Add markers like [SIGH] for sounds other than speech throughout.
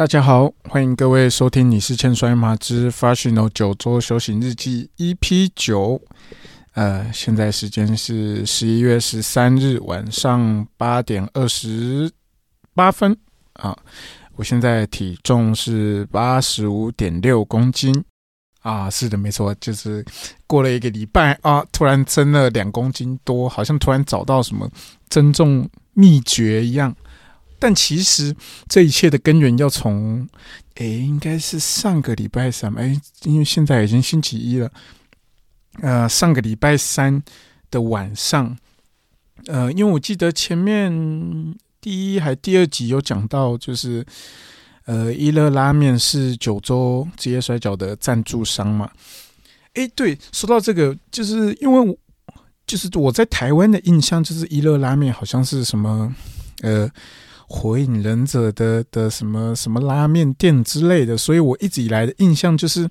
大家好，欢迎各位收听《你是欠摔麻之 Fashion 九周修行日记》EP 九。呃，现在时间是十一月十三日晚上八点二十八分啊。我现在体重是八十五点六公斤啊，是的，没错，就是过了一个礼拜啊，突然增了两公斤多，好像突然找到什么增重秘诀一样。但其实这一切的根源要从，诶，应该是上个礼拜三，诶，因为现在已经星期一了，呃，上个礼拜三的晚上，呃，因为我记得前面第一还第二集有讲到，就是呃，一乐拉面是九州职业摔角的赞助商嘛，诶，对，说到这个，就是因为我就是我在台湾的印象，就是一乐拉面好像是什么，呃。火影忍者的的什么什么拉面店之类的，所以我一直以来的印象就是，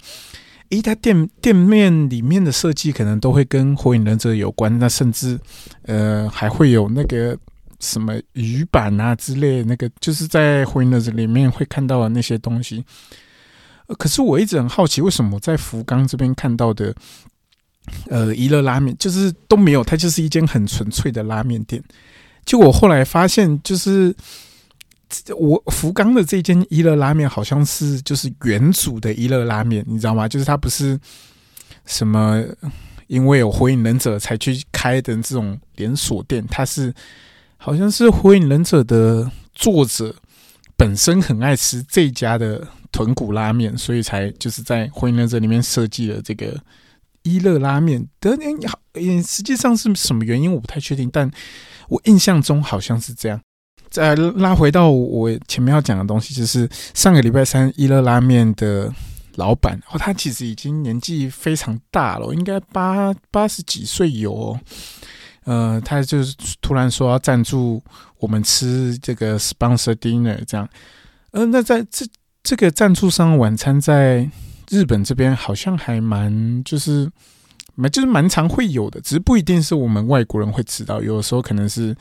诶，它店店面里面的设计可能都会跟火影忍者有关，那甚至呃还会有那个什么鱼板啊之类，那个就是在火影忍者里面会看到的那些东西。可是我一直很好奇，为什么在福冈这边看到的呃一乐拉面就是都没有，它就是一间很纯粹的拉面店。就我后来发现，就是。我福冈的这间一乐拉面好像是就是原主的一乐拉面，你知道吗？就是它不是什么因为有火影忍者才去开的这种连锁店，它是好像是火影忍者的作者本身很爱吃这家的豚骨拉面，所以才就是在火影忍者里面设计了这个一乐拉面。的好，实际上是什么原因我不太确定，但我印象中好像是这样。再拉回到我前面要讲的东西，就是上个礼拜三一乐拉面的老板，哦，他其实已经年纪非常大了，应该八八十几岁有。哦。呃，他就是突然说要赞助我们吃这个 sponsor dinner 这样。呃，那在这这个赞助商晚餐在日本这边好像还蛮就是蛮就是蛮常会有的，只是不一定是我们外国人会吃到，有的时候可能是。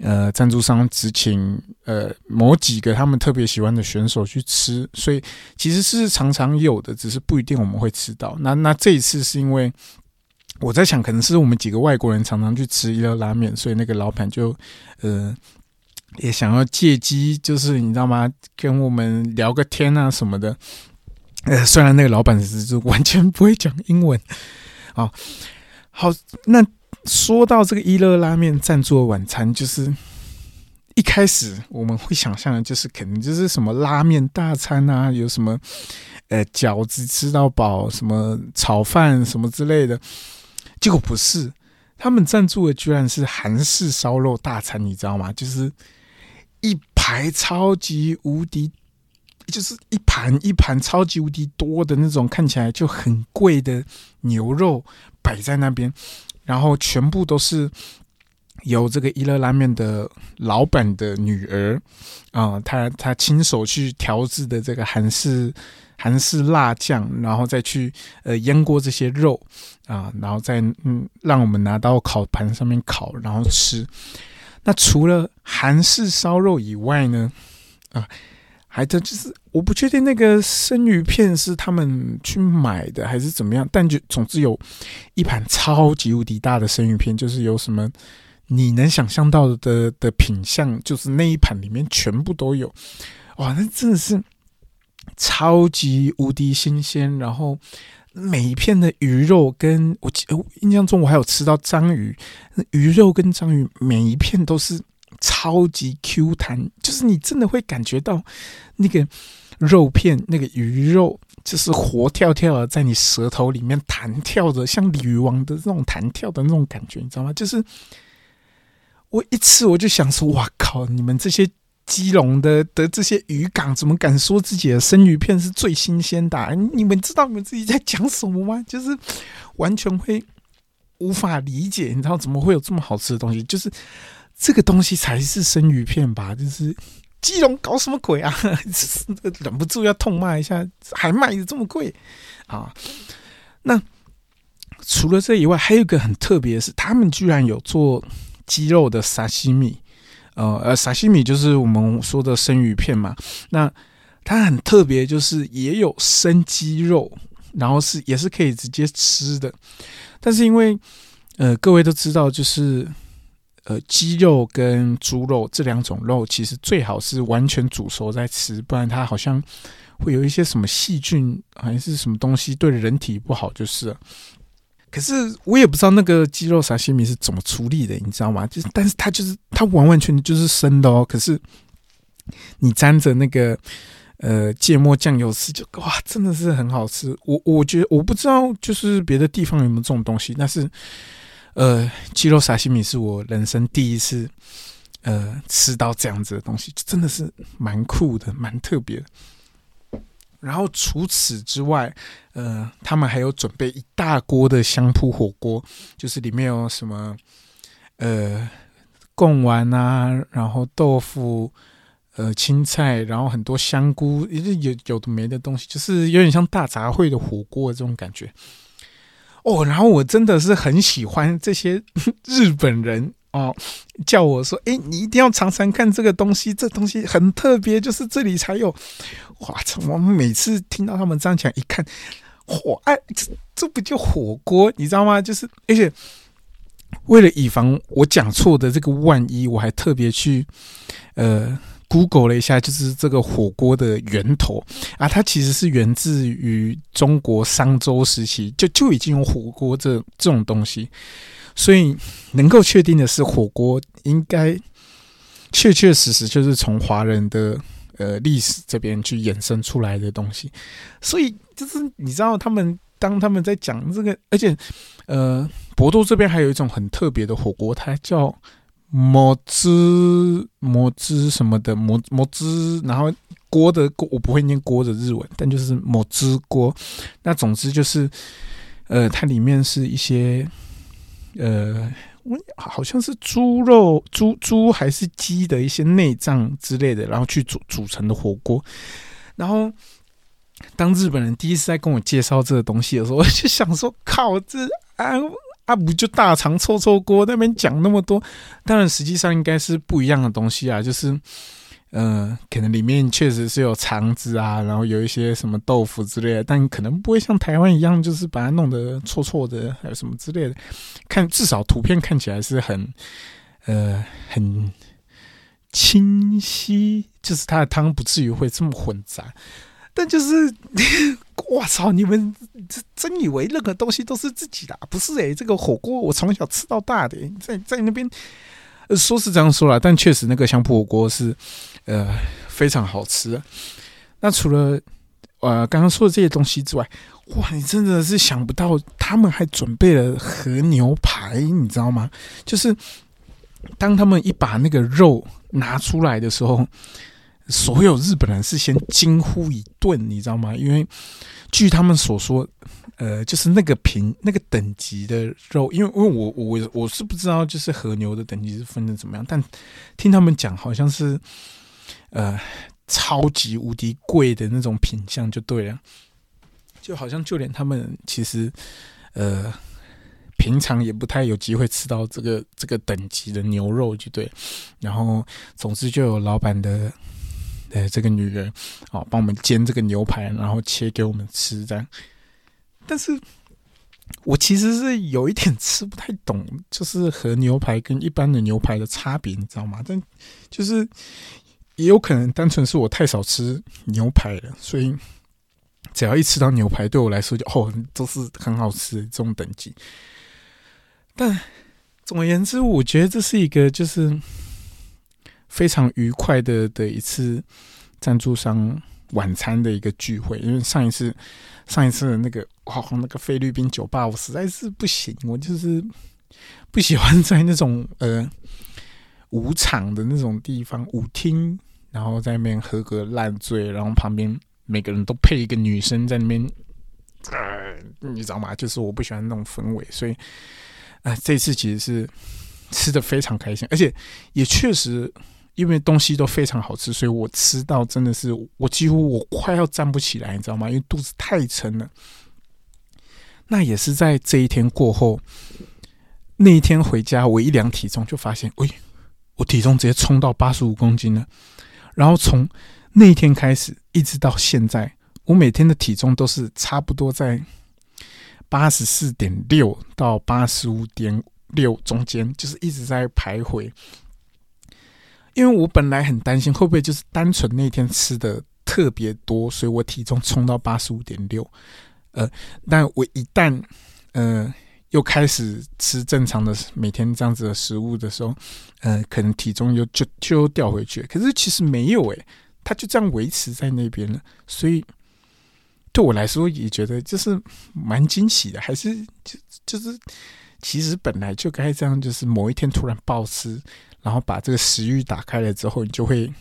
呃，赞助商只请呃某几个他们特别喜欢的选手去吃，所以其实是常常有的，只是不一定我们会吃到。那那这一次是因为我在想，可能是我们几个外国人常常去吃一乐拉面，所以那个老板就呃也想要借机，就是你知道吗，跟我们聊个天啊什么的。呃，虽然那个老板是完全不会讲英文，啊，好，那。说到这个一乐拉面赞助的晚餐，就是一开始我们会想象的，就是可能就是什么拉面大餐啊，有什么呃饺子吃到饱，什么炒饭什么之类的。结果不是，他们赞助的居然是韩式烧肉大餐，你知道吗？就是一排超级无敌，就是一盘一盘超级无敌多的那种，看起来就很贵的牛肉摆在那边。然后全部都是由这个一乐拉面的老板的女儿啊，她她亲手去调制的这个韩式韩式辣酱，然后再去呃腌过这些肉啊，然后再嗯让我们拿到烤盘上面烤，然后吃。那除了韩式烧肉以外呢，啊。还的就是我不确定那个生鱼片是他们去买的还是怎么样，但就总之有一盘超级无敌大的生鱼片，就是有什么你能想象到的的品相，就是那一盘里面全部都有。哇，那真的是超级无敌新鲜。然后每一片的鱼肉，跟我印象中我还有吃到章鱼，鱼肉跟章鱼每一片都是。超级 Q 弹，就是你真的会感觉到那个肉片、那个鱼肉，就是活跳跳的在你舌头里面弹跳着，像鲤鱼王的那种弹跳的那种感觉，你知道吗？就是我一吃我就想说，哇靠！你们这些基隆的的这些渔港，怎么敢说自己的生鱼片是最新鲜的？你们知道你们自己在讲什么吗？[LAUGHS] 就是完全会无法理解，你知道怎么会有这么好吃的东西？就是。这个东西才是生鱼片吧？就是基隆搞什么鬼啊？[LAUGHS] 忍不住要痛骂一下，还卖的这么贵啊？那除了这以外，还有一个很特别的是，他们居然有做鸡肉的沙西米。呃呃，沙西米就是我们说的生鱼片嘛。那它很特别，就是也有生鸡肉，然后是也是可以直接吃的。但是因为呃，各位都知道，就是呃，鸡肉跟猪肉这两种肉，其实最好是完全煮熟再吃，不然它好像会有一些什么细菌还是什么东西对人体不好，就是。可是我也不知道那个鸡肉沙西米是怎么处理的，你知道吗？就是，但是它就是它完完全全就是生的哦。可是你沾着那个呃芥末酱油吃，就哇，真的是很好吃。我我觉得我不知道，就是别的地方有没有这种东西，但是呃，鸡肉沙西米是我人生第一次呃吃到这样子的东西，真的是蛮酷的，蛮特别的。然后除此之外，呃，他们还有准备一大锅的香铺火锅，就是里面有什么呃贡丸啊，然后豆腐、呃青菜，然后很多香菇，也是有有的没的东西，就是有点像大杂烩的火锅这种感觉。哦，然后我真的是很喜欢这些 [LAUGHS] 日本人。哦，叫我说，哎，你一定要尝尝看这个东西，这东西很特别，就是这里才有。哇操！我每次听到他们这样讲，一看，火，哎，这这不就火锅？你知道吗？就是，而且为了以防我讲错的这个万一，我还特别去呃 Google 了一下，就是这个火锅的源头啊，它其实是源自于中国商周时期，就就已经有火锅这这种东西。所以能够确定的是，火锅应该确确实实就是从华人的呃历史这边去衍生出来的东西。所以就是你知道，他们当他们在讲这个，而且呃，博多这边还有一种很特别的火锅，它叫魔汁魔汁什么的魔魔汁，然后锅的锅我不会念锅的日文，但就是魔汁锅。那总之就是呃，它里面是一些。呃，我好像是猪肉、猪猪还是鸡的一些内脏之类的，然后去煮煮成的火锅。然后，当日本人第一次在跟我介绍这个东西的时候，我就想说：靠，这啊啊不就大肠臭臭锅那边讲那么多？当然，实际上应该是不一样的东西啊，就是。嗯，可能里面确实是有肠子啊，然后有一些什么豆腐之类的，但可能不会像台湾一样，就是把它弄得臭臭的，还有什么之类的。看至少图片看起来是很呃很清晰，就是它的汤不至于会这么混杂。但就是，[LAUGHS] 我操！你们真以为任何东西都是自己的？不是诶，这个火锅我从小吃到大的，在在那边。说是这样说啦，但确实那个香铺火锅是，呃，非常好吃。那除了呃刚刚说的这些东西之外，哇，你真的是想不到，他们还准备了和牛排，你知道吗？就是当他们一把那个肉拿出来的时候，所有日本人是先惊呼一顿，你知道吗？因为据他们所说。呃，就是那个品那个等级的肉，因为因为我我我是不知道，就是和牛的等级是分的怎么样，但听他们讲，好像是呃超级无敌贵的那种品相就对了，就好像就连他们其实呃平常也不太有机会吃到这个这个等级的牛肉就对，然后总之就有老板的呃这个女人哦帮我们煎这个牛排，然后切给我们吃这样。但是，我其实是有一点吃不太懂，就是和牛排跟一般的牛排的差别，你知道吗？但就是也有可能单纯是我太少吃牛排了，所以只要一吃到牛排，对我来说就哦都是很好吃这种等级。但总而言之，我觉得这是一个就是非常愉快的的一次赞助商晚餐的一个聚会，因为上一次。上一次那个哇，那个菲律宾酒吧，我实在是不行，我就是不喜欢在那种呃舞场的那种地方舞厅，然后在那边喝个烂醉，然后旁边每个人都配一个女生在那边，呃，你知道吗？就是我不喜欢那种氛围，所以呃，这次其实是吃的非常开心，而且也确实。因为东西都非常好吃，所以我吃到真的是我几乎我快要站不起来，你知道吗？因为肚子太撑了。那也是在这一天过后，那一天回家，我一量体重就发现，喂，我体重直接冲到八十五公斤了。然后从那一天开始，一直到现在，我每天的体重都是差不多在八十四点六到八十五点六中间，就是一直在徘徊。因为我本来很担心会不会就是单纯那天吃的特别多，所以我体重冲到八十五点六。呃，但我一旦呃又开始吃正常的每天这样子的食物的时候，呃，可能体重又就就掉回去。可是其实没有诶，它就这样维持在那边了。所以对我来说也觉得就是蛮惊喜的，还是就就是其实本来就该这样，就是某一天突然暴吃。然后把这个食欲打开了之后，你就会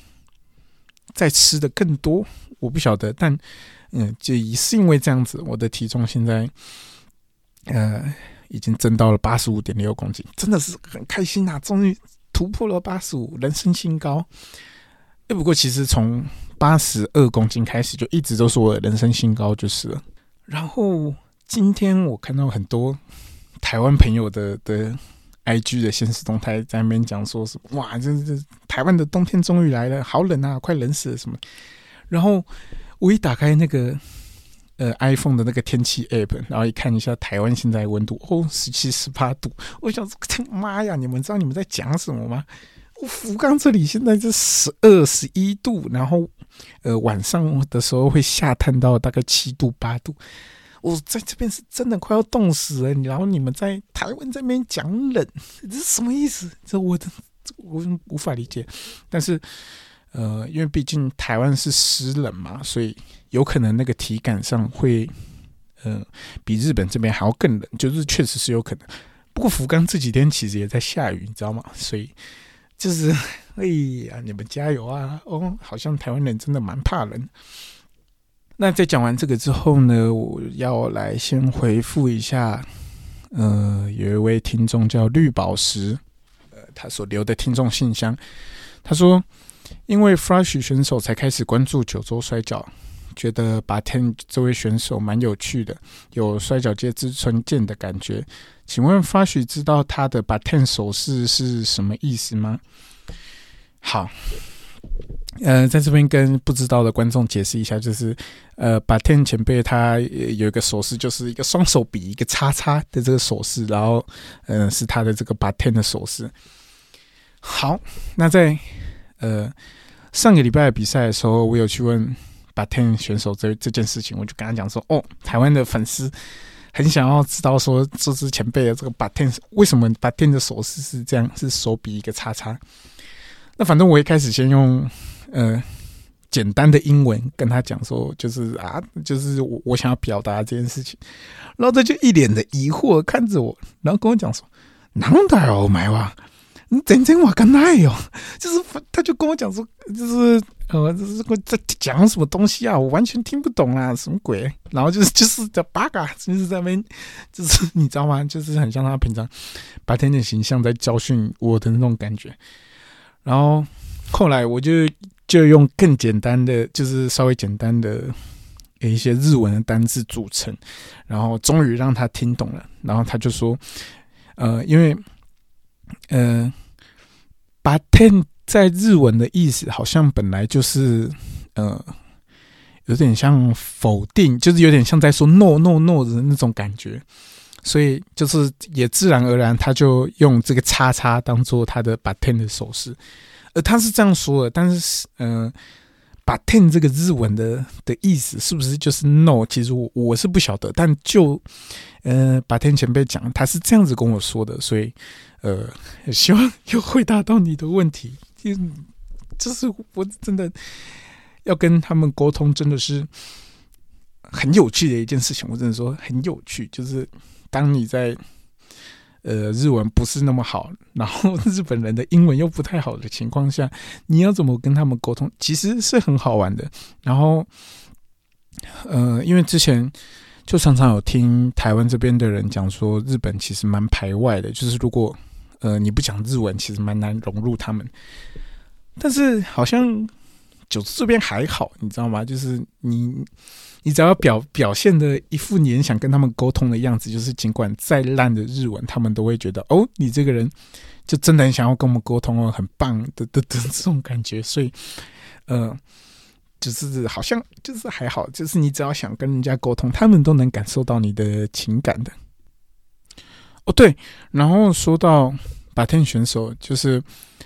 再吃的更多。我不晓得，但嗯，就也是因为这样子，我的体重现在呃已经增到了八十五点六公斤，真的是很开心呐！终于突破了八十五，人生新高。哎，不过其实从八十二公斤开始就一直都是我的人生新高，就是了。然后今天我看到很多台湾朋友的的。I G 的现实动态在那边讲说是哇，这这台湾的冬天终于来了，好冷啊，快冷死了什么。然后我一打开那个呃 iPhone 的那个天气 App，然后一看一下台湾现在温度哦，十七十八度。我想说，[LAUGHS] 妈呀，你们知道你们在讲什么吗？我福冈这里现在是十二十一度，然后呃晚上的时候会下探到大概七度八度。我在这边是真的快要冻死了，然后你们在台湾这边讲冷，[LAUGHS] 这是什么意思？这我的我无法理解。但是，呃，因为毕竟台湾是湿冷嘛，所以有可能那个体感上会，呃，比日本这边还要更冷，就是确实是有可能。不过福冈这几天其实也在下雨，你知道吗？所以就是，哎呀，你们加油啊！哦，好像台湾人真的蛮怕冷。那在讲完这个之后呢，我要来先回复一下，呃，有一位听众叫绿宝石，呃，他所留的听众信箱，他说，因为 Flash 选手才开始关注九州摔跤，觉得把 Ten 这位选手蛮有趣的，有摔跤界之春剑的感觉。请问 Flash 知道他的把 Ten 手势是什么意思吗？好。呃，在这边跟不知道的观众解释一下，就是呃，把天前辈他有一个手势，就是一个双手比一个叉叉的这个手势，然后嗯，是他的这个把天的手势。好，那在呃上个礼拜的比赛的时候，我有去问把天选手这这件事情，我就跟他讲说，哦，台湾的粉丝很想要知道说，这支前辈的这个把天为什么把天的手势是这样，是手比一个叉叉。那反正我一开始先用。呃，简单的英文跟他讲说，就是啊，就是我我想要表达这件事情，然后他就一脸的疑惑看着我，然后跟我讲说：“难道哦，买哇？你真正我跟那哟？”就是他就跟我讲说，就是呃，这是在讲什么东西啊？我完全听不懂啊，什么鬼？然后就是就是在八嘎，就是在那边，就是你知道吗？就是很像他平常白天的形象在教训我的那种感觉。然后后来我就。就用更简单的，就是稍微简单的一些日文的单字组成，然后终于让他听懂了。然后他就说：“呃，因为呃，把 ten 在日文的意思好像本来就是呃，有点像否定，就是有点像在说 no no no 的那种感觉，所以就是也自然而然他就用这个叉叉当做他的把 ten 的手势。”呃，他是这样说的，但是，嗯，把 ten 这个日文的的意思是不是就是 no？其实我我是不晓得，但就，呃，把 ten 前辈讲，他是这样子跟我说的，所以，呃，[LAUGHS] 希望有回答到你的问题。就就是我真的要跟他们沟通，真的是很有趣的一件事情。我只能说很有趣，就是当你在。呃，日文不是那么好，然后 [LAUGHS] 日本人的英文又不太好的情况下，你要怎么跟他们沟通？其实是很好玩的。然后，呃，因为之前就常常有听台湾这边的人讲说，日本其实蛮排外的，就是如果呃你不讲日文，其实蛮难融入他们。但是好像九州这边还好，你知道吗？就是你。你只要表表现的一副你很想跟他们沟通的样子，就是尽管再烂的日文，他们都会觉得哦，你这个人就真的很想要跟我们沟通哦，很棒的的的这种感觉。所以，呃，就是好像就是还好，就是你只要想跟人家沟通，他们都能感受到你的情感的。哦，对，然后说到把天选手，就是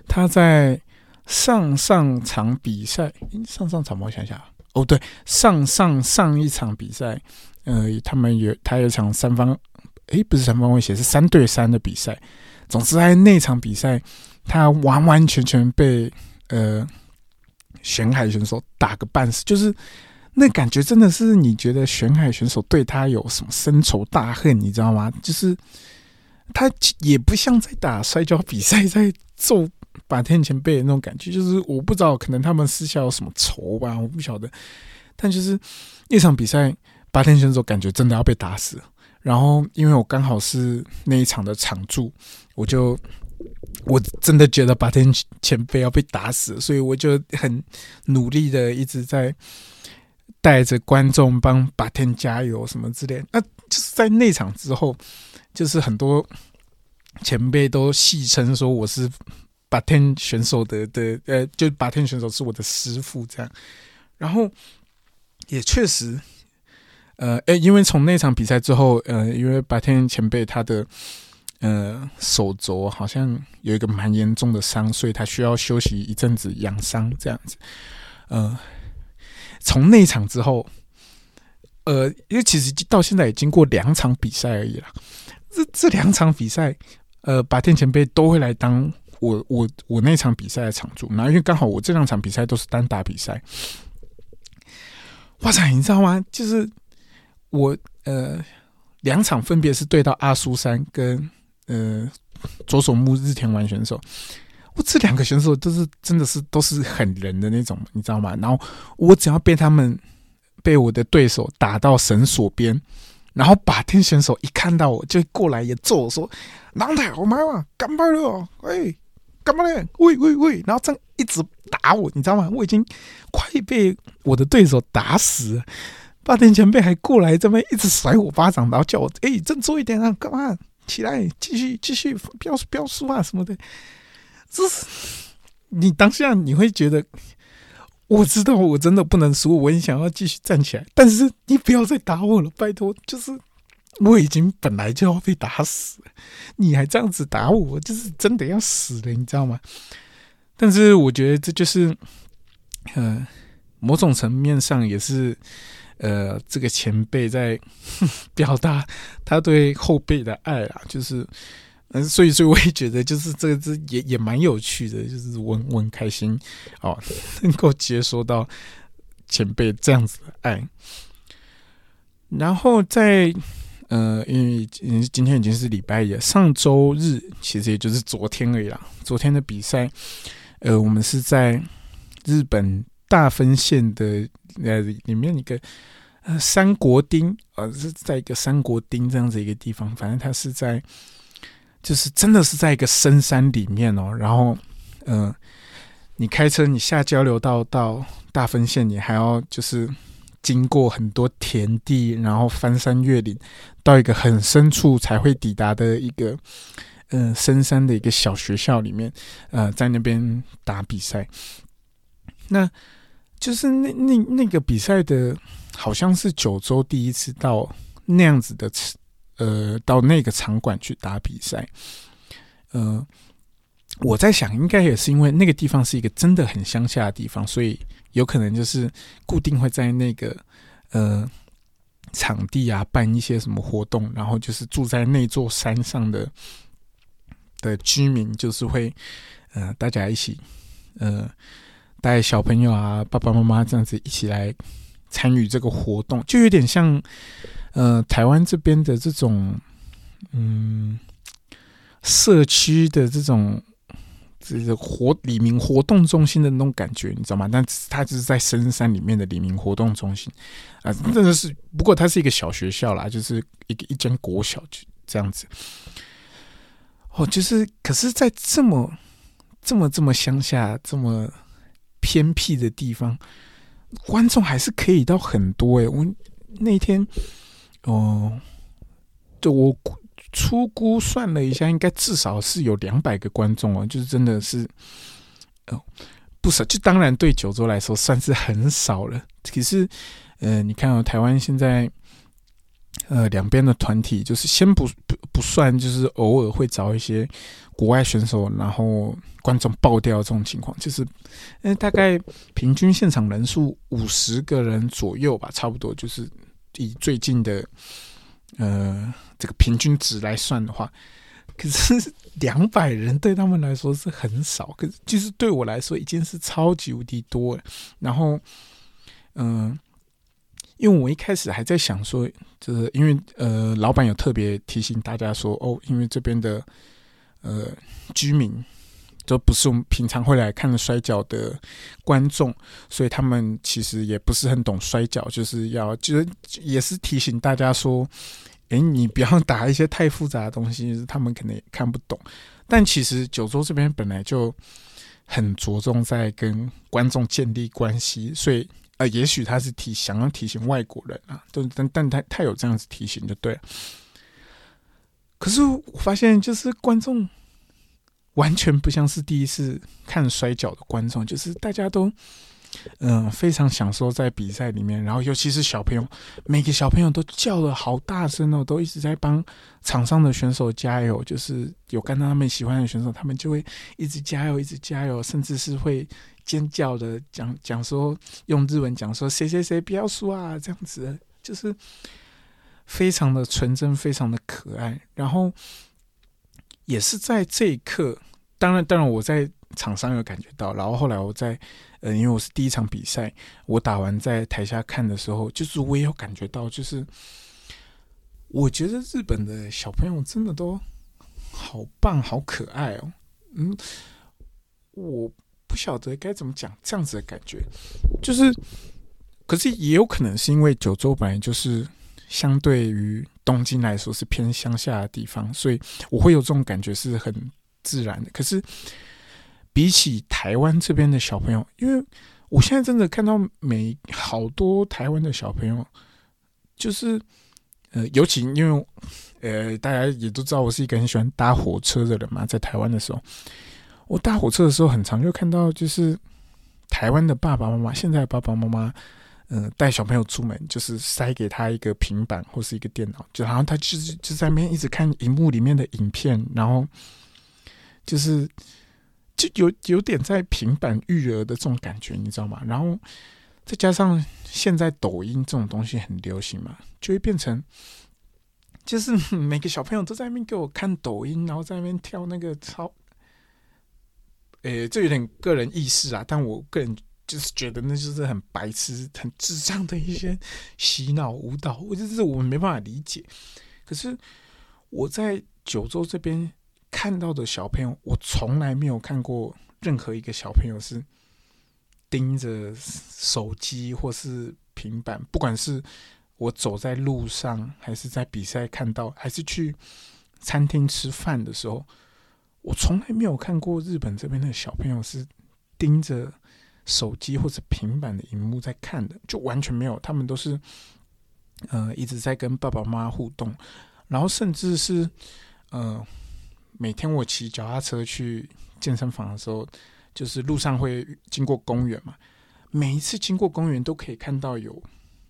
他在上上场比赛，上上场我想想，哦，对，上上上一场比赛，呃，他们有他有场三方，诶，不是三方威胁，是三对三的比赛。总之，在那场比赛，他完完全全被呃。玄海选手打个半死，就是那感觉真的是你觉得玄海选手对他有什么深仇大恨，你知道吗？就是他也不像在打摔跤比赛，在揍把天前辈的那种感觉，就是我不知道，可能他们私下有什么仇吧，我不晓得。但就是那场比赛，八天选手感觉真的要被打死，然后因为我刚好是那一场的场助，我就。我真的觉得八天前辈要被打死，所以我就很努力的一直在带着观众帮八天加油什么之类。那就是在那场之后，就是很多前辈都戏称说我是八天选手的的呃，就八天选手是我的师傅这样。然后也确实，呃，诶，因为从那场比赛之后，呃，因为白天前辈他的。呃，手肘好像有一个蛮严重的伤，所以他需要休息一阵子养伤这样子。呃，从那场之后，呃，因为其实到现在也经过两场比赛而已啦。这这两场比赛，呃，白天前辈都会来当我我我那场比赛的场主，然后因为刚好我这两场比赛都是单打比赛。哇塞，你知道吗？就是我呃两场分别是对到阿苏山跟。呃，左手木日田丸选手，我这两个选手都是真的是都是狠人的那种，你知道吗？然后我只要被他们被我的对手打到绳索边，然后把天选手一看到我就过来也揍我说：“狼太好买嘛，干嘛了？喂，干嘛嘞？喂喂喂！”然后这样一直打我，你知道吗？我已经快被我的对手打死，八天前辈还过来这边一直甩我巴掌，然后叫我：“哎，振作一点啊，干嘛？”起来，继续继续标标输啊什么的，这是你当下你会觉得，我知道我真的不能输，我很想要继续站起来，但是你不要再打我了，拜托，就是我已经本来就要被打死，你还这样子打我，就是真的要死了，你知道吗？但是我觉得这就是，呃，某种层面上也是。呃，这个前辈在 [LAUGHS] 表达他对后辈的爱啊，就是，嗯，所以，所以我也觉得，就是这个这也也蛮有趣的，就是我我很开心哦，[LAUGHS] 能够接收到前辈这样子的爱。然后在呃，因为今天已经是礼拜一了，上周日其实也就是昨天而已啦。昨天的比赛，呃，我们是在日本大分县的。呃，里面一个呃三国町，呃是在一个三国町这样子一个地方，反正它是在，就是真的是在一个深山里面哦。然后，嗯，你开车你下交流道到大分县，你还要就是经过很多田地，然后翻山越岭，到一个很深处才会抵达的一个嗯深山的一个小学校里面，呃，在那边打比赛，那。就是那那那个比赛的，好像是九州第一次到那样子的，呃，到那个场馆去打比赛。呃，我在想，应该也是因为那个地方是一个真的很乡下的地方，所以有可能就是固定会在那个呃场地啊办一些什么活动，然后就是住在那座山上的的居民，就是会呃大家一起呃。带小朋友啊，爸爸妈妈这样子一起来参与这个活动，就有点像呃台湾这边的这种嗯社区的这种这是活李明活动中心的那种感觉，你知道吗？但它就是在深山里面的李明活动中心啊，真的是不过它是一个小学校啦，就是一个一间国小就这样子。哦，就是可是，在这么这么这么乡下这么。偏僻的地方，观众还是可以到很多哎！我那天哦，就我粗估算了一下，应该至少是有两百个观众哦，就是真的是哦，不少，就当然对九州来说算是很少了。可是，呃，你看哦，台湾现在，呃，两边的团体就是先不不不算，就是偶尔会找一些国外选手，然后观众爆掉这种情况，就是，呃，大概平均现场人数五十个人左右吧，差不多就是以最近的，呃，这个平均值来算的话。可是两百人对他们来说是很少，可是就是对我来说已经是超级无敌多了。然后，嗯，因为我一开始还在想说，就是因为呃，老板有特别提醒大家说，哦，因为这边的呃居民都不是我们平常会来看摔跤的观众，所以他们其实也不是很懂摔跤，就是要就是也是提醒大家说。哎，你不要打一些太复杂的东西，[LAUGHS] 他们可能也看不懂。但其实九州这边本来就很着重在跟观众建立关系，所以呃，也许他是提想要提醒外国人啊，但但但他他有这样子提醒就对了。可是我发现，就是观众完全不像是第一次看摔跤的观众，就是大家都。嗯，非常享受在比赛里面，然后尤其是小朋友，每个小朋友都叫的好大声哦，都一直在帮场上的选手加油。就是有看到他们喜欢的选手，他们就会一直加油，一直加油，甚至是会尖叫的讲讲说，用日文讲说谁谁谁不要输啊，这样子，就是非常的纯真，非常的可爱。然后也是在这一刻，当然，当然我在场上有感觉到，然后后来我在。呃，因为我是第一场比赛，我打完在台下看的时候，就是我也有感觉到，就是我觉得日本的小朋友真的都好棒、好可爱哦。嗯，我不晓得该怎么讲这样子的感觉，就是，可是也有可能是因为九州本来就是相对于东京来说是偏乡下的地方，所以我会有这种感觉是很自然的。可是。比起台湾这边的小朋友，因为我现在真的看到每好多台湾的小朋友，就是呃，尤其因为呃，大家也都知道我是一个很喜欢搭火车的人嘛，在台湾的时候，我搭火车的时候，很常就看到就是台湾的爸爸妈妈，现在的爸爸妈妈，嗯，带小朋友出门，就是塞给他一个平板或是一个电脑，就好像他就是就在那边一直看荧幕里面的影片，然后就是。就有有点在平板育儿的这种感觉，你知道吗？然后再加上现在抖音这种东西很流行嘛，就会变成就是 [LAUGHS] 每个小朋友都在那边给我看抖音，然后在那边跳那个超……诶，这有点个人意识啊，但我个人就是觉得那就是很白痴、很智障的一些洗脑舞蹈，我就是我没办法理解。可是我在九州这边。看到的小朋友，我从来没有看过任何一个小朋友是盯着手机或是平板，不管是我走在路上，还是在比赛看到，还是去餐厅吃饭的时候，我从来没有看过日本这边的小朋友是盯着手机或者平板的荧幕在看的，就完全没有。他们都是呃一直在跟爸爸妈妈互动，然后甚至是呃。每天我骑脚踏车去健身房的时候，就是路上会经过公园嘛。每一次经过公园，都可以看到有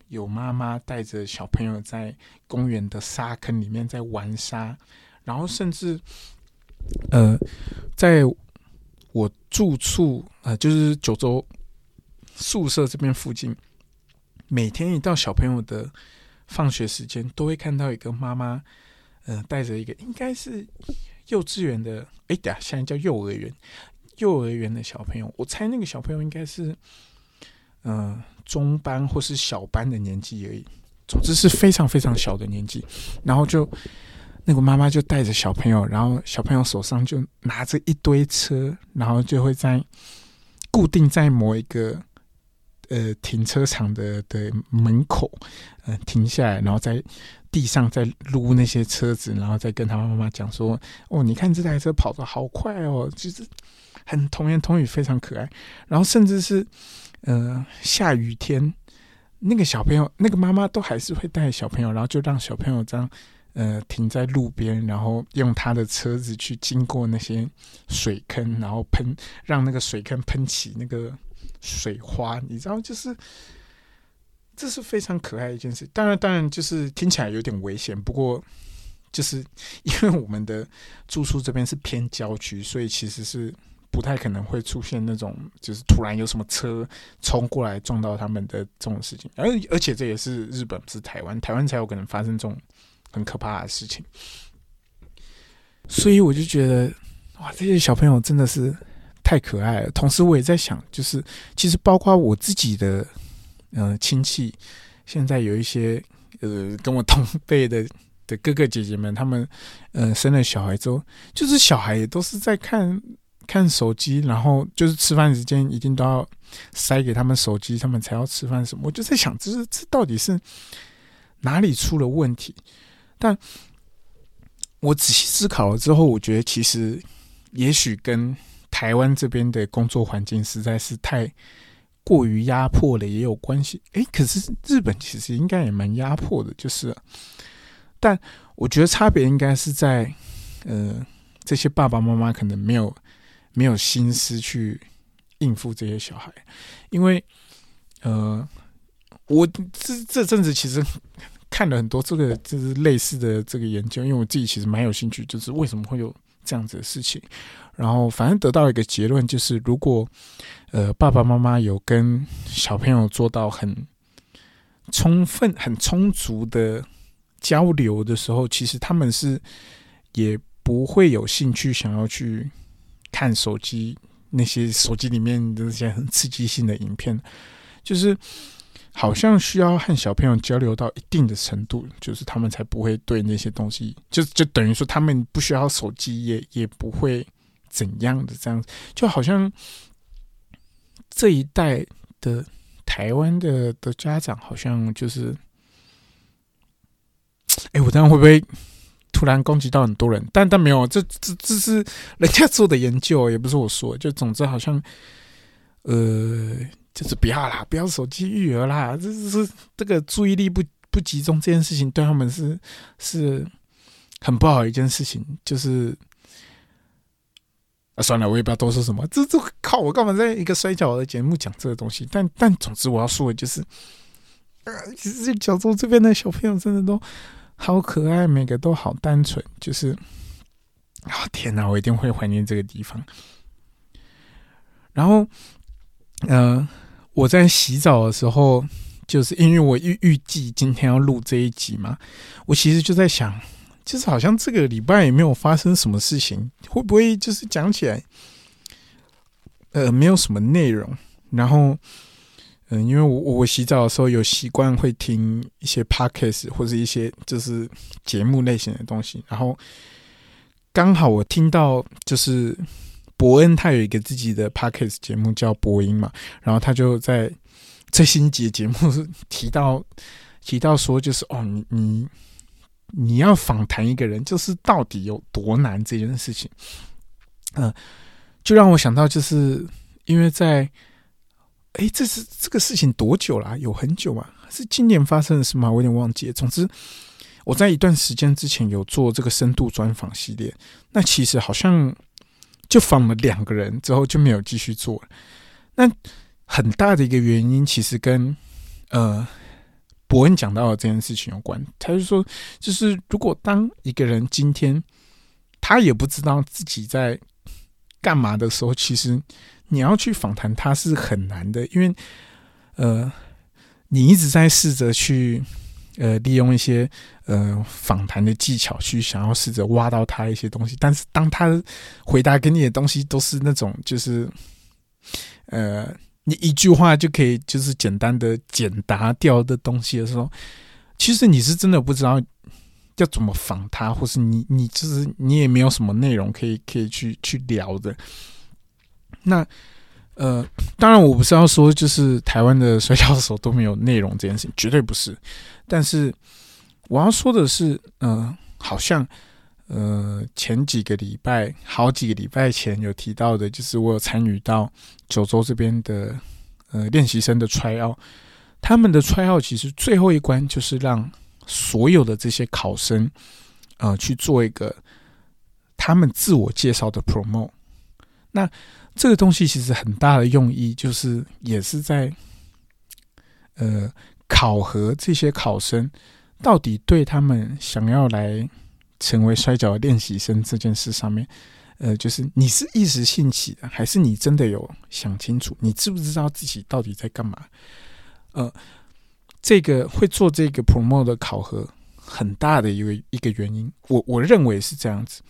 有妈妈带着小朋友在公园的沙坑里面在玩沙，然后甚至呃，在我住处呃，就是九州宿舍这边附近，每天一到小朋友的放学时间，都会看到一个妈妈，呃，带着一个应该是。幼稚园的，哎呀，现在叫幼儿园。幼儿园的小朋友，我猜那个小朋友应该是，嗯，中班或是小班的年纪而已。总之是非常非常小的年纪。然后就那个妈妈就带着小朋友，然后小朋友手上就拿着一堆车，然后就会在固定在某一个呃停车场的的门口，嗯，停下来，然后再。地上在撸那些车子，然后再跟他妈妈讲说：“哦，你看这台车跑得好快哦，就是很童言童语，非常可爱。”然后甚至是呃下雨天，那个小朋友那个妈妈都还是会带小朋友，然后就让小朋友这样呃停在路边，然后用他的车子去经过那些水坑，然后喷让那个水坑喷起那个水花，你知道，就是这是非常可爱的一件事。当然，当然就是听起来有点危险，不过就是因为我们的住宿这边是偏郊区，所以其实是。不太可能会出现那种，就是突然有什么车冲过来撞到他们的这种事情，而而且这也是日本，不是台湾，台湾才有可能发生这种很可怕的事情。所以我就觉得，哇，这些小朋友真的是太可爱了。同时，我也在想，就是其实包括我自己的呃亲戚，现在有一些呃跟我同辈的的哥哥姐姐们，他们呃生了小孩之后，就是小孩也都是在看。看手机，然后就是吃饭时间一定都要塞给他们手机，他们才要吃饭什么。我就在想，这是这到底是哪里出了问题？但我仔细思考了之后，我觉得其实也许跟台湾这边的工作环境实在是太过于压迫了也有关系。诶，可是日本其实应该也蛮压迫的，就是，但我觉得差别应该是在呃，这些爸爸妈妈可能没有。没有心思去应付这些小孩，因为呃，我这这阵子其实看了很多这个就是类似的这个研究，因为我自己其实蛮有兴趣，就是为什么会有这样子的事情。然后反正得到一个结论，就是如果呃爸爸妈妈有跟小朋友做到很充分、很充足的交流的时候，其实他们是也不会有兴趣想要去。看手机那些手机里面的那些很刺激性的影片，就是好像需要和小朋友交流到一定的程度，就是他们才不会对那些东西，就就等于说他们不需要手机，也也不会怎样的这样，就好像这一代的台湾的的家长，好像就是，哎，我这样会不会？突然攻击到很多人，但但没有，这这这是人家做的研究，也不是我说。就总之好像，呃，就是不要啦，不要手机育儿啦，这是这个注意力不不集中这件事情，对他们是是很不好一件事情。就是算了，我也不要多说什么。这这靠，我干嘛在一个摔跤的节目讲这个东西？但但总之我要说的就是，呃，其实小周这边的小朋友真的都。好可爱，每个都好单纯，就是啊，天哪，我一定会怀念这个地方。然后，呃，我在洗澡的时候，就是因为我预预计今天要录这一集嘛，我其实就在想，就是好像这个礼拜也没有发生什么事情，会不会就是讲起来，呃，没有什么内容，然后。嗯，因为我我洗澡的时候有习惯会听一些 podcast 或者一些就是节目类型的东西，然后刚好我听到就是伯恩他有一个自己的 podcast 节目叫播音嘛，然后他就在最新一集节目 [LAUGHS] 提到提到说就是哦你你你要访谈一个人就是到底有多难这件事情，嗯，就让我想到就是因为在。哎，这是这个事情多久了？有很久吗？是今年发生的事吗？我有点忘记。总之，我在一段时间之前有做这个深度专访系列，那其实好像就访了两个人之后就没有继续做了。那很大的一个原因，其实跟呃伯恩讲到的这件事情有关。他就说，就是如果当一个人今天他也不知道自己在干嘛的时候，其实。你要去访谈他是很难的，因为，呃，你一直在试着去，呃，利用一些呃访谈的技巧去想要试着挖到他一些东西，但是当他回答给你的东西都是那种就是，呃，你一句话就可以就是简单的简答掉的东西的时候，其实你是真的不知道要怎么防他，或是你你就是你也没有什么内容可以可以去去聊的。那，呃，当然，我不是要说就是台湾的摔跤手都没有内容这件事情，绝对不是。但是我要说的是，嗯，好像，呃，前几个礼拜，好几个礼拜前有提到的，就是我有参与到九州这边的呃练习生的 try out，他们的 try out 其实最后一关就是让所有的这些考生，呃，去做一个他们自我介绍的 promo。那这个东西其实很大的用意，就是也是在呃考核这些考生到底对他们想要来成为摔跤练习生这件事上面。呃，就是你是一时兴起的，还是你真的有想清楚？你知不知道自己到底在干嘛？呃，这个会做这个 promote 的考核，很大的一个一个原因，我我认为是这样子。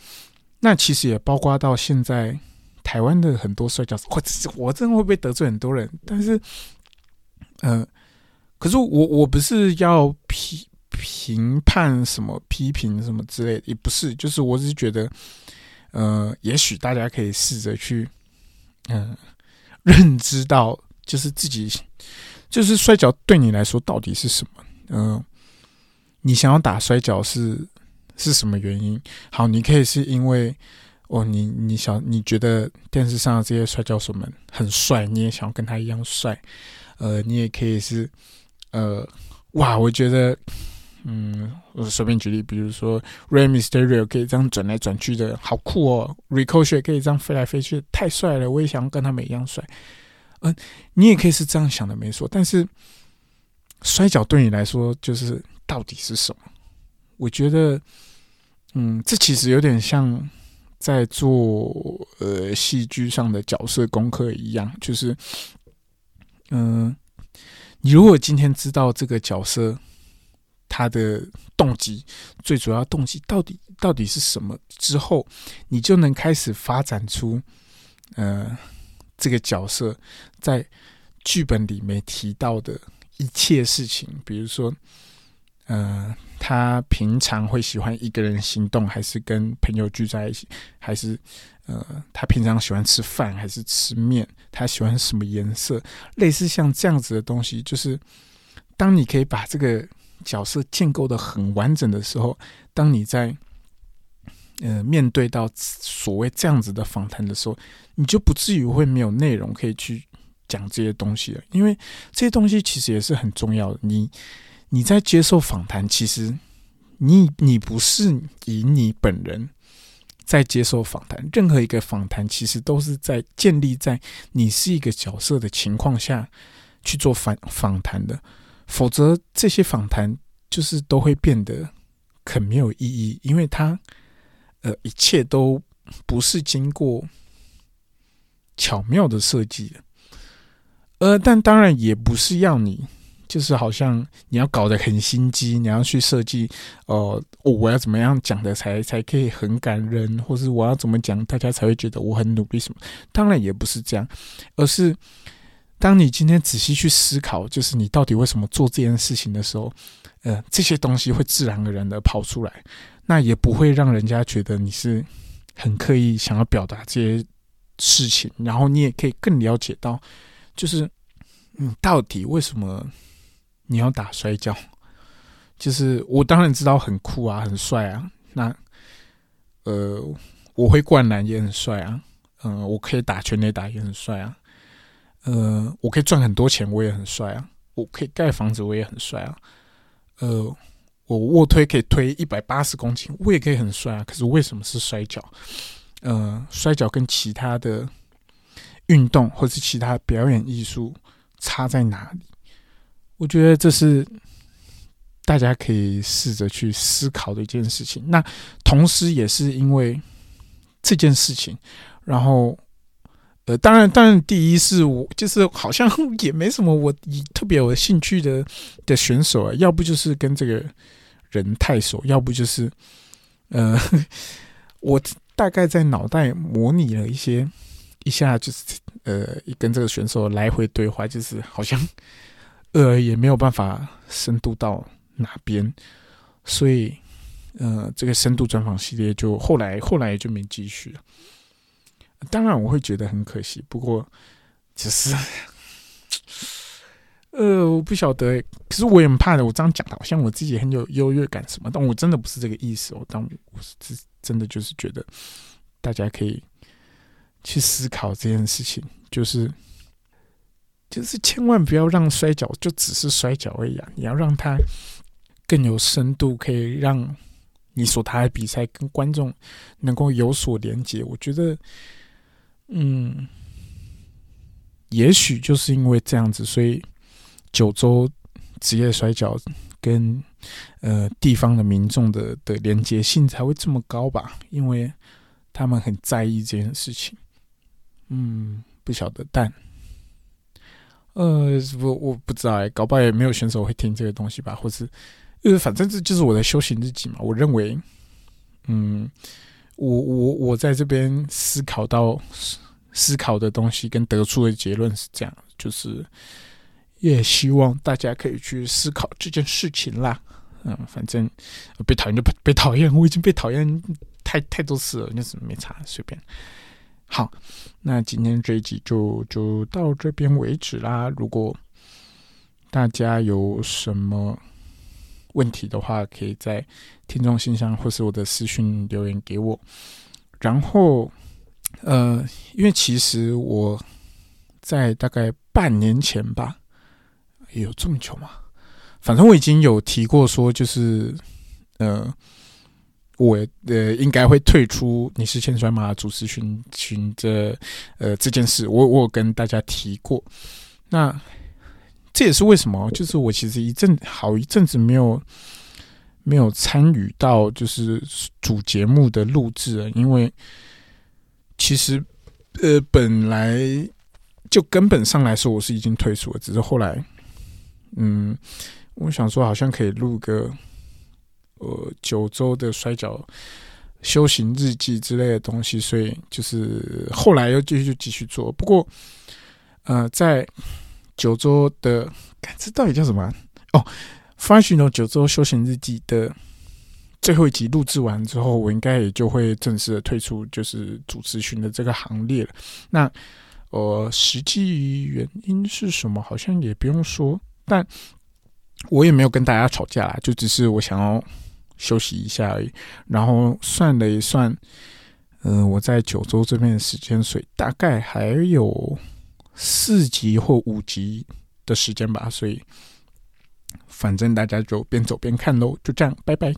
那其实也包括到现在台湾的很多摔跤，我我真的会不会得罪很多人？但是，呃，可是我我不是要批评判什么批评什么之类的，也不是，就是我只是觉得。呃，也许大家可以试着去，嗯，认知到，就是自己，就是摔跤对你来说到底是什么？嗯，你想要打摔跤是是什么原因？好，你可以是因为，哦，你你想你觉得电视上的这些摔跤手们很帅，你也想要跟他一样帅。呃，你也可以是，呃，哇，我觉得。嗯，我随便举例，比如说 Rey Mysterio 可以这样转来转去的，好酷哦！Ricochet 可以这样飞来飞去，太帅了，我也想要跟他们一样帅。嗯，你也可以是这样想的，没错。但是摔跤对你来说，就是到底是什么？我觉得，嗯，这其实有点像在做呃戏剧上的角色功课一样，就是，嗯，你如果今天知道这个角色。他的动机，最主要动机到底到底是什么？之后，你就能开始发展出，呃，这个角色在剧本里面提到的一切事情，比如说，呃，他平常会喜欢一个人行动，还是跟朋友聚在一起，还是呃，他平常喜欢吃饭还是吃面？他喜欢什么颜色？类似像这样子的东西，就是当你可以把这个。角色建构的很完整的时候，当你在呃面对到所谓这样子的访谈的时候，你就不至于会没有内容可以去讲这些东西了。因为这些东西其实也是很重要的。你你在接受访谈，其实你你不是以你本人在接受访谈，任何一个访谈其实都是在建立在你是一个角色的情况下去做访访谈的。否则，这些访谈就是都会变得很没有意义，因为它，呃，一切都不是经过巧妙的设计的。呃，但当然也不是要你，就是好像你要搞得很心机，你要去设计，呃，我要怎么样讲的才才可以很感人，或是我要怎么讲，大家才会觉得我很努力什么？当然也不是这样，而是。当你今天仔细去思考，就是你到底为什么做这件事情的时候，呃，这些东西会自然而然的跑出来，那也不会让人家觉得你是很刻意想要表达这些事情。然后你也可以更了解到，就是你到底为什么你要打摔跤？就是我当然知道很酷啊，很帅啊。那呃，我会灌篮也很帅啊。嗯，我可以打拳垒打也很帅啊。呃，我可以赚很多钱，我也很帅啊！我可以盖房子，我也很帅啊！呃，我卧推可以推一百八十公斤，我也可以很帅啊！可是为什么是摔跤？呃，摔跤跟其他的运动或是其他表演艺术差在哪里？我觉得这是大家可以试着去思考的一件事情。那同时也是因为这件事情，然后。呃，当然，当然，第一是我就是好像也没什么我特别有兴趣的的选手啊，要不就是跟这个人太熟，要不就是呃，我大概在脑袋模拟了一些一下，就是呃，跟这个选手来回对话，就是好像呃也没有办法深度到哪边，所以呃，这个深度专访系列就后来后来就没继续了。当然我会觉得很可惜，不过只是，[LAUGHS] 呃，我不晓得。可是我也很怕的，我这样讲好像我自己很有优越感什么，但我真的不是这个意思。我当我是真的就是觉得，大家可以去思考这件事情，就是就是千万不要让摔跤就只是摔跤而已啊！你要让它更有深度，可以让你所谈的比赛跟观众能够有所连接。我觉得，嗯，也许就是因为这样子，所以九州职业摔跤跟呃地方的民众的的连接性才会这么高吧？因为他们很在意这件事情。嗯，不晓得，但。呃，我我不知道哎，搞不好也没有选手会听这个东西吧，或是，呃，反正这就是我的修行日记嘛。我认为，嗯，我我我在这边思考到思考的东西跟得出的结论是这样，就是也希望大家可以去思考这件事情啦。嗯，反正被讨厌就被讨厌，我已经被讨厌太太多次了，就是没差，随便。好，那今天这一集就就到这边为止啦。如果大家有什么问题的话，可以在听众信箱或是我的私讯留言给我。然后，呃，因为其实我在大概半年前吧，有这么久吗？反正我已经有提过说，就是呃。我呃应该会退出你是千摔马主持群群这呃这件事，我我有跟大家提过。那这也是为什么，就是我其实一阵好一阵子没有没有参与到就是主节目的录制了，因为其实呃本来就根本上来说我是已经退出了，只是后来嗯我想说好像可以录个。呃，九州的摔跤修行日记之类的东西，所以就是后来又继续就继续做。不过，呃，在九州的，这到底叫什么？哦，发行了九州修行日记的最后一集录制完之后，我应该也就会正式的退出，就是主持群的这个行列了。那呃，实际原因是什么？好像也不用说，但我也没有跟大家吵架啦，就只是我想要。休息一下而已，然后算了一算，嗯，我在九州这边的时间，所以大概还有四集或五集的时间吧，所以反正大家就边走边看喽，就这样，拜拜。